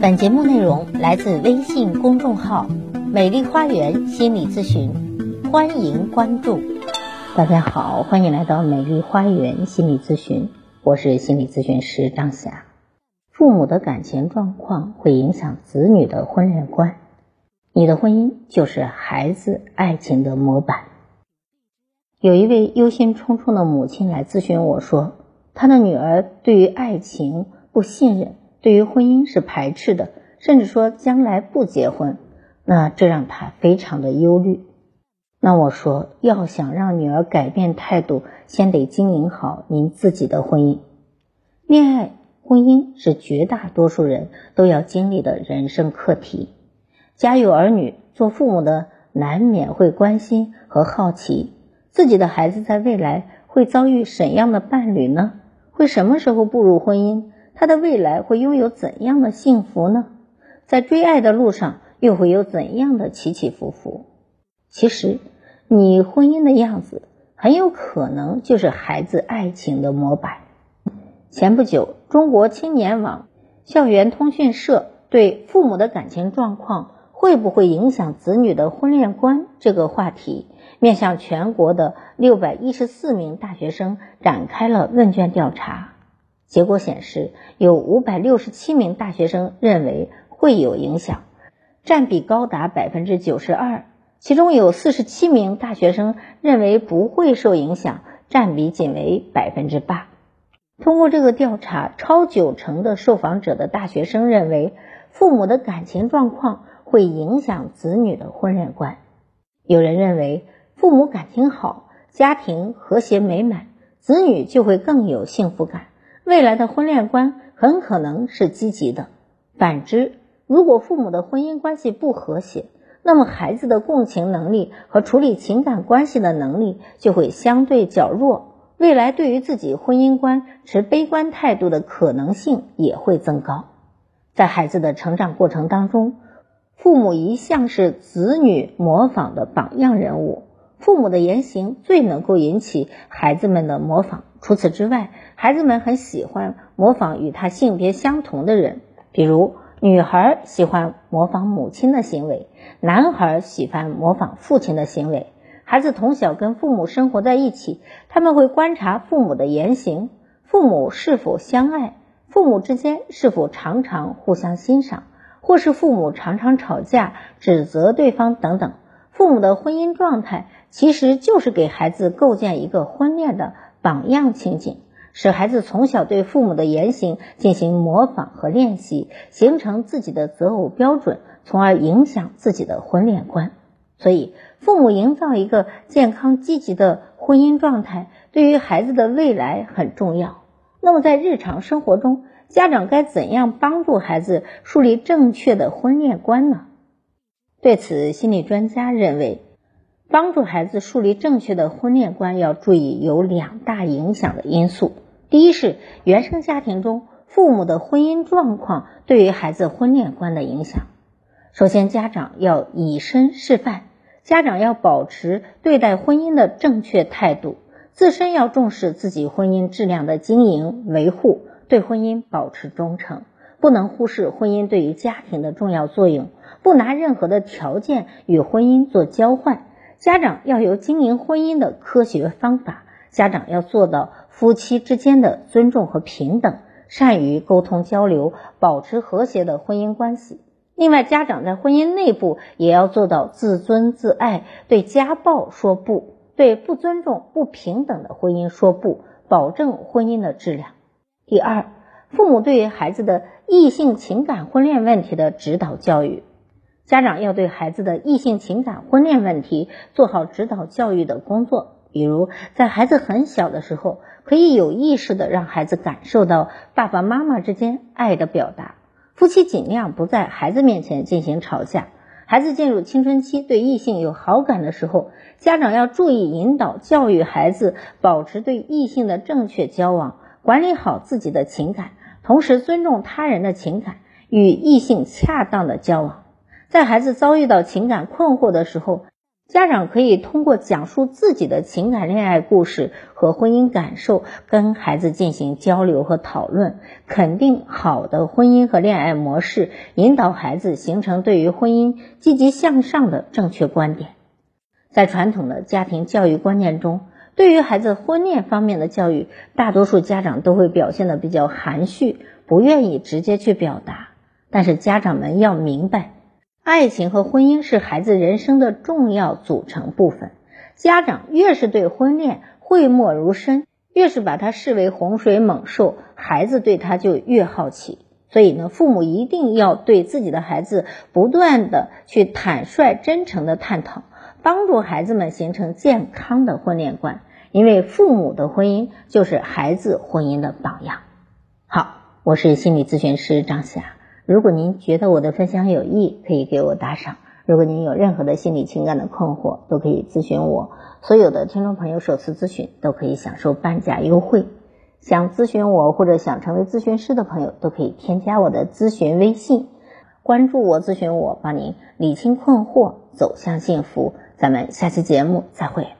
本节目内容来自微信公众号“美丽花园心理咨询”，欢迎关注。大家好，欢迎来到美丽花园心理咨询，我是心理咨询师张霞。父母的感情状况会影响子女的婚恋观，你的婚姻就是孩子爱情的模板。有一位忧心忡忡的母亲来咨询我说，她的女儿对于爱情不信任。对于婚姻是排斥的，甚至说将来不结婚，那这让他非常的忧虑。那我说，要想让女儿改变态度，先得经营好您自己的婚姻。恋爱、婚姻是绝大多数人都要经历的人生课题。家有儿女，做父母的难免会关心和好奇，自己的孩子在未来会遭遇怎样的伴侣呢？会什么时候步入婚姻？他的未来会拥有怎样的幸福呢？在追爱的路上又会有怎样的起起伏伏？其实，你婚姻的样子很有可能就是孩子爱情的模板。前不久，中国青年网校园通讯社对父母的感情状况会不会影响子女的婚恋观这个话题，面向全国的六百一十四名大学生展开了问卷调查。结果显示，有五百六十七名大学生认为会有影响，占比高达百分之九十二。其中有四十七名大学生认为不会受影响，占比仅为百分之八。通过这个调查，超九成的受访者的大学生认为，父母的感情状况会影响子女的婚恋观。有人认为，父母感情好，家庭和谐美满，子女就会更有幸福感。未来的婚恋观很可能是积极的，反之，如果父母的婚姻关系不和谐，那么孩子的共情能力和处理情感关系的能力就会相对较弱，未来对于自己婚姻观持悲观态度的可能性也会增高。在孩子的成长过程当中，父母一向是子女模仿的榜样人物，父母的言行最能够引起孩子们的模仿。除此之外，孩子们很喜欢模仿与他性别相同的人，比如女孩喜欢模仿母亲的行为，男孩喜欢模仿父亲的行为。孩子从小跟父母生活在一起，他们会观察父母的言行，父母是否相爱，父母之间是否常常互相欣赏，或是父母常常吵架、指责对方等等。父母的婚姻状态其实就是给孩子构建一个婚恋的。榜样情景，使孩子从小对父母的言行进行模仿和练习，形成自己的择偶标准，从而影响自己的婚恋观。所以，父母营造一个健康积极的婚姻状态，对于孩子的未来很重要。那么，在日常生活中，家长该怎样帮助孩子树立正确的婚恋观呢？对此，心理专家认为。帮助孩子树立正确的婚恋观，要注意有两大影响的因素。第一是原生家庭中父母的婚姻状况对于孩子婚恋观的影响。首先，家长要以身示范，家长要保持对待婚姻的正确态度，自身要重视自己婚姻质量的经营维护，对婚姻保持忠诚，不能忽视婚姻对于家庭的重要作用，不拿任何的条件与婚姻做交换。家长要有经营婚姻的科学方法，家长要做到夫妻之间的尊重和平等，善于沟通交流，保持和谐的婚姻关系。另外，家长在婚姻内部也要做到自尊自爱，对家暴说不，对不尊重、不平等的婚姻说不，保证婚姻的质量。第二，父母对于孩子的异性情感婚恋问题的指导教育。家长要对孩子的异性情感婚恋问题做好指导教育的工作，比如在孩子很小的时候，可以有意识的让孩子感受到爸爸妈妈之间爱的表达。夫妻尽量不在孩子面前进行吵架。孩子进入青春期，对异性有好感的时候，家长要注意引导教育孩子，保持对异性的正确交往，管理好自己的情感，同时尊重他人的情感，与异性恰当的交往。在孩子遭遇到情感困惑的时候，家长可以通过讲述自己的情感恋爱故事和婚姻感受，跟孩子进行交流和讨论，肯定好的婚姻和恋爱模式，引导孩子形成对于婚姻积极向上的正确观点。在传统的家庭教育观念中，对于孩子婚恋方面的教育，大多数家长都会表现的比较含蓄，不愿意直接去表达。但是家长们要明白。爱情和婚姻是孩子人生的重要组成部分。家长越是对婚恋讳莫如深，越是把它视为洪水猛兽，孩子对他就越好奇。所以呢，父母一定要对自己的孩子不断的去坦率、真诚的探讨，帮助孩子们形成健康的婚恋观。因为父母的婚姻就是孩子婚姻的榜样。好，我是心理咨询师张霞。如果您觉得我的分享有益，可以给我打赏。如果您有任何的心理情感的困惑，都可以咨询我。所有的听众朋友首次咨询都可以享受半价优惠。想咨询我或者想成为咨询师的朋友，都可以添加我的咨询微信，关注我，咨询我，帮您理清困惑，走向幸福。咱们下期节目再会。